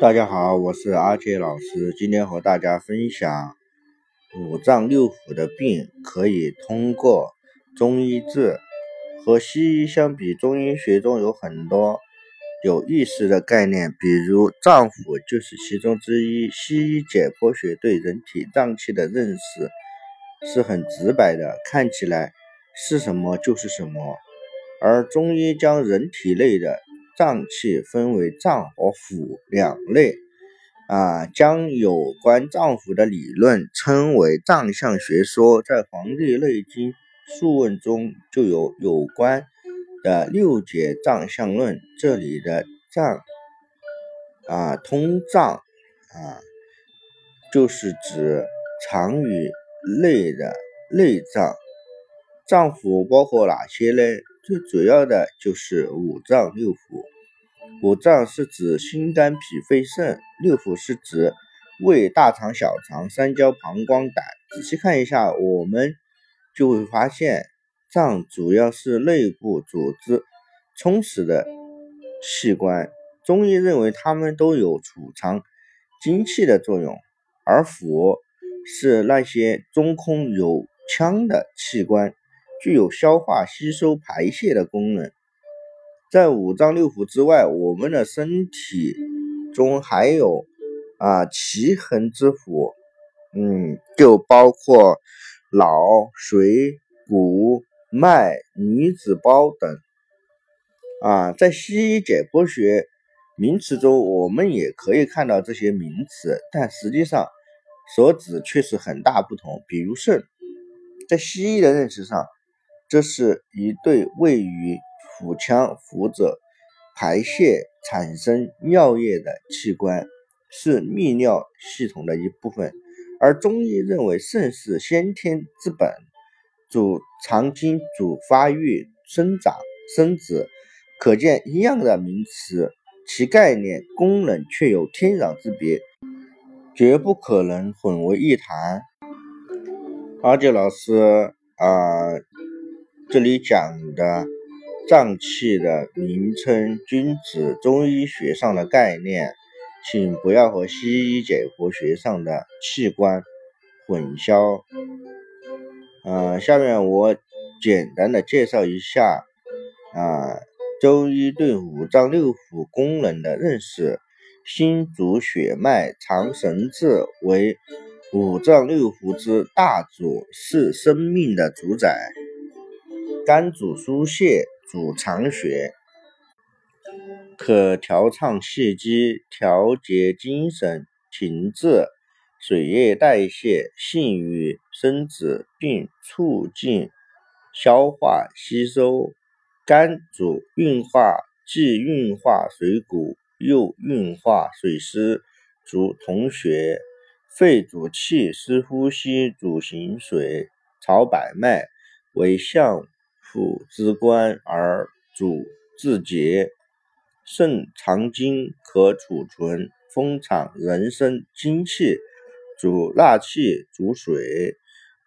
大家好，我是阿杰老师，今天和大家分享五脏六腑的病可以通过中医治。和西医相比，中医学中有很多有意思的概念，比如脏腑就是其中之一。西医解剖学对人体脏器的认识是很直白的，看起来是什么就是什么，而中医将人体内的脏器分为脏和腑两类，啊，将有关脏腑的理论称为脏象学说。在《黄帝内经·素问》中就有有关的六节脏象论。这里的脏，啊，通脏，啊，就是指藏于内的内脏。脏腑包括哪些呢？最主要的就是五脏六腑。五脏是指心、肝、脾、肺、肾；六腑是指胃、大肠、小肠、三焦、膀胱、胆。仔细看一下，我们就会发现，脏主要是内部组织充实的器官。中医认为，它们都有储藏精气的作用，而腑是那些中空有腔的器官，具有消化、吸收、排泄的功能。在五脏六腑之外，我们的身体中还有啊奇恒之腑，嗯，就包括脑、髓、骨、脉、女子胞等。啊，在西医解剖学名词中，我们也可以看到这些名词，但实际上所指却是很大不同。比如肾，在西医的认识上，这是一对位于腹腔腹者排泄产生尿液的器官，是泌尿系统的一部分。而中医认为肾是先天之本，主藏精、主发育、生长、生殖。可见一样的名词，其概念、功能却有天壤之别，绝不可能混为一谈。阿杰老师啊，这里讲的。脏器的名称均指中医学上的概念，请不要和西医解剖学上的器官混淆。呃，下面我简单的介绍一下啊，中医对五脏六腑功能的认识：心主血脉，藏神志，为五脏六腑之大主，是生命的主宰；肝主疏泄。主藏血，可调畅气机，调节精神、情志、水液代谢、性欲、生殖，并促进消化吸收。肝主运化，既运化水谷，又运化水湿，主统血。肺主气，湿呼吸，主行水。朝百脉，为相。腑之官而主自节，肾藏精，可储存封藏人生精气，主纳气，主水。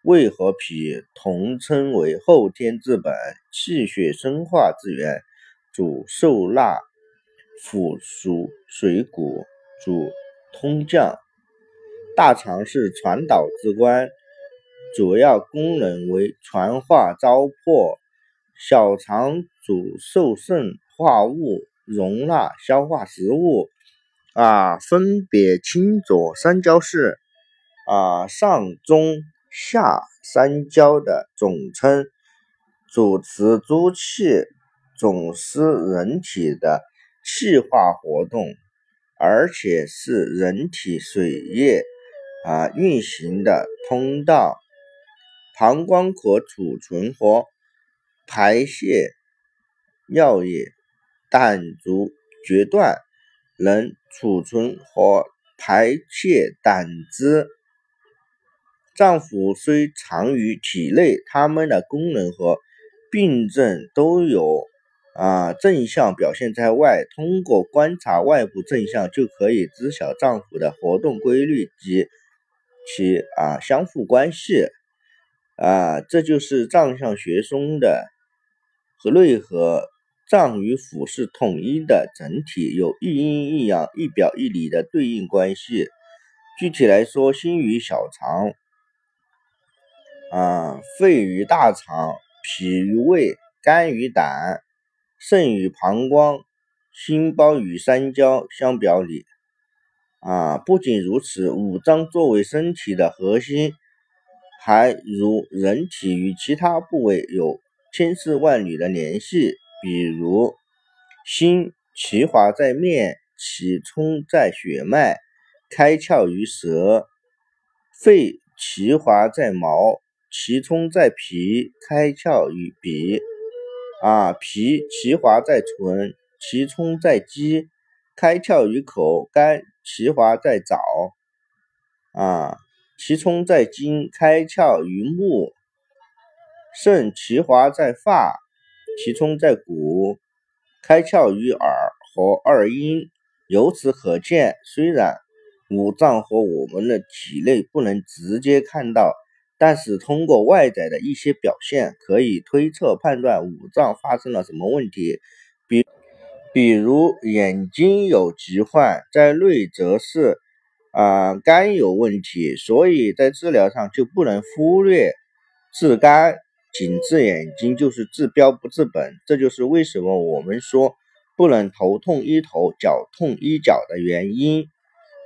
胃和脾同称为后天之本，气血生化之源，主受纳。腑属水谷，主通降。大肠是传导之官，主要功能为传化糟粕。小肠主受肾化物，容纳消化食物，啊，分别清浊三焦是啊上中下三焦的总称，主持诸气，总司人体的气化活动，而且是人体水液啊运行的通道。膀胱可储存和。排泄尿液，胆足决断，能储存和排泄胆汁。脏腑虽藏于体内，它们的功能和病症都有啊正向表现在外。通过观察外部正向，就可以知晓脏腑的活动规律及其啊相互关系。啊，这就是脏象学中的。和内核脏与腑是统一的整体，有一阴一阳、一表一里的对应关系。具体来说，心与小肠，啊，肺与大肠，脾与胃，肝与胆，肾与膀胱，心包与三焦相表里。啊，不仅如此，五脏作为身体的核心，还如人体与其他部位有千丝万缕的联系。比如，心其华在面，其冲在血脉，开窍于舌；肺其华在毛，其冲在脾，开窍于鼻。啊，脾其华在唇，其冲在肌，开窍于口；肝其华在爪，啊，其冲在筋，开窍于目；肾其华在发。其冲在骨，开窍于耳和二阴。由此可见，虽然五脏和我们的体内不能直接看到，但是通过外在的一些表现，可以推测判断五脏发生了什么问题。比比如眼睛有疾患，在内则是啊肝有问题，所以在治疗上就不能忽略治肝。仅治眼睛就是治标不治本，这就是为什么我们说不能头痛医头，脚痛医脚的原因。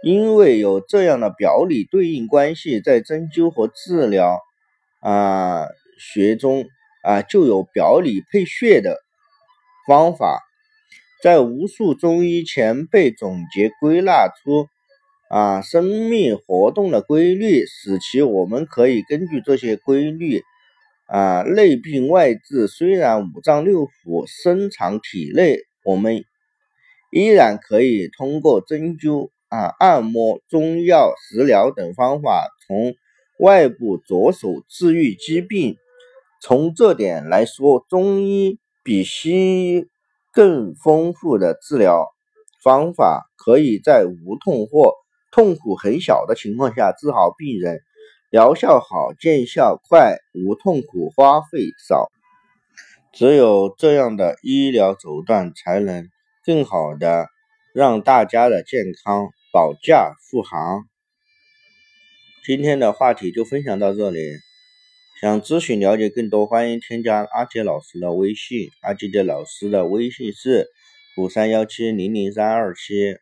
因为有这样的表里对应关系，在针灸和治疗啊学中啊就有表里配穴的方法，在无数中医前辈总结归纳出啊生命活动的规律，使其我们可以根据这些规律。啊，内病外治，虽然五脏六腑深藏体内，我们依然可以通过针灸、啊按摩、中药、食疗等方法，从外部着手治愈疾病。从这点来说，中医比西医更丰富的治疗方法，可以在无痛或痛苦很小的情况下治好病人。疗效好，见效快，无痛苦，花费少。只有这样的医疗手段，才能更好的让大家的健康保驾护航。今天的话题就分享到这里，想咨询了解更多，欢迎添加阿杰老师的微信。阿杰杰老师的微信是五三幺七零零三二七。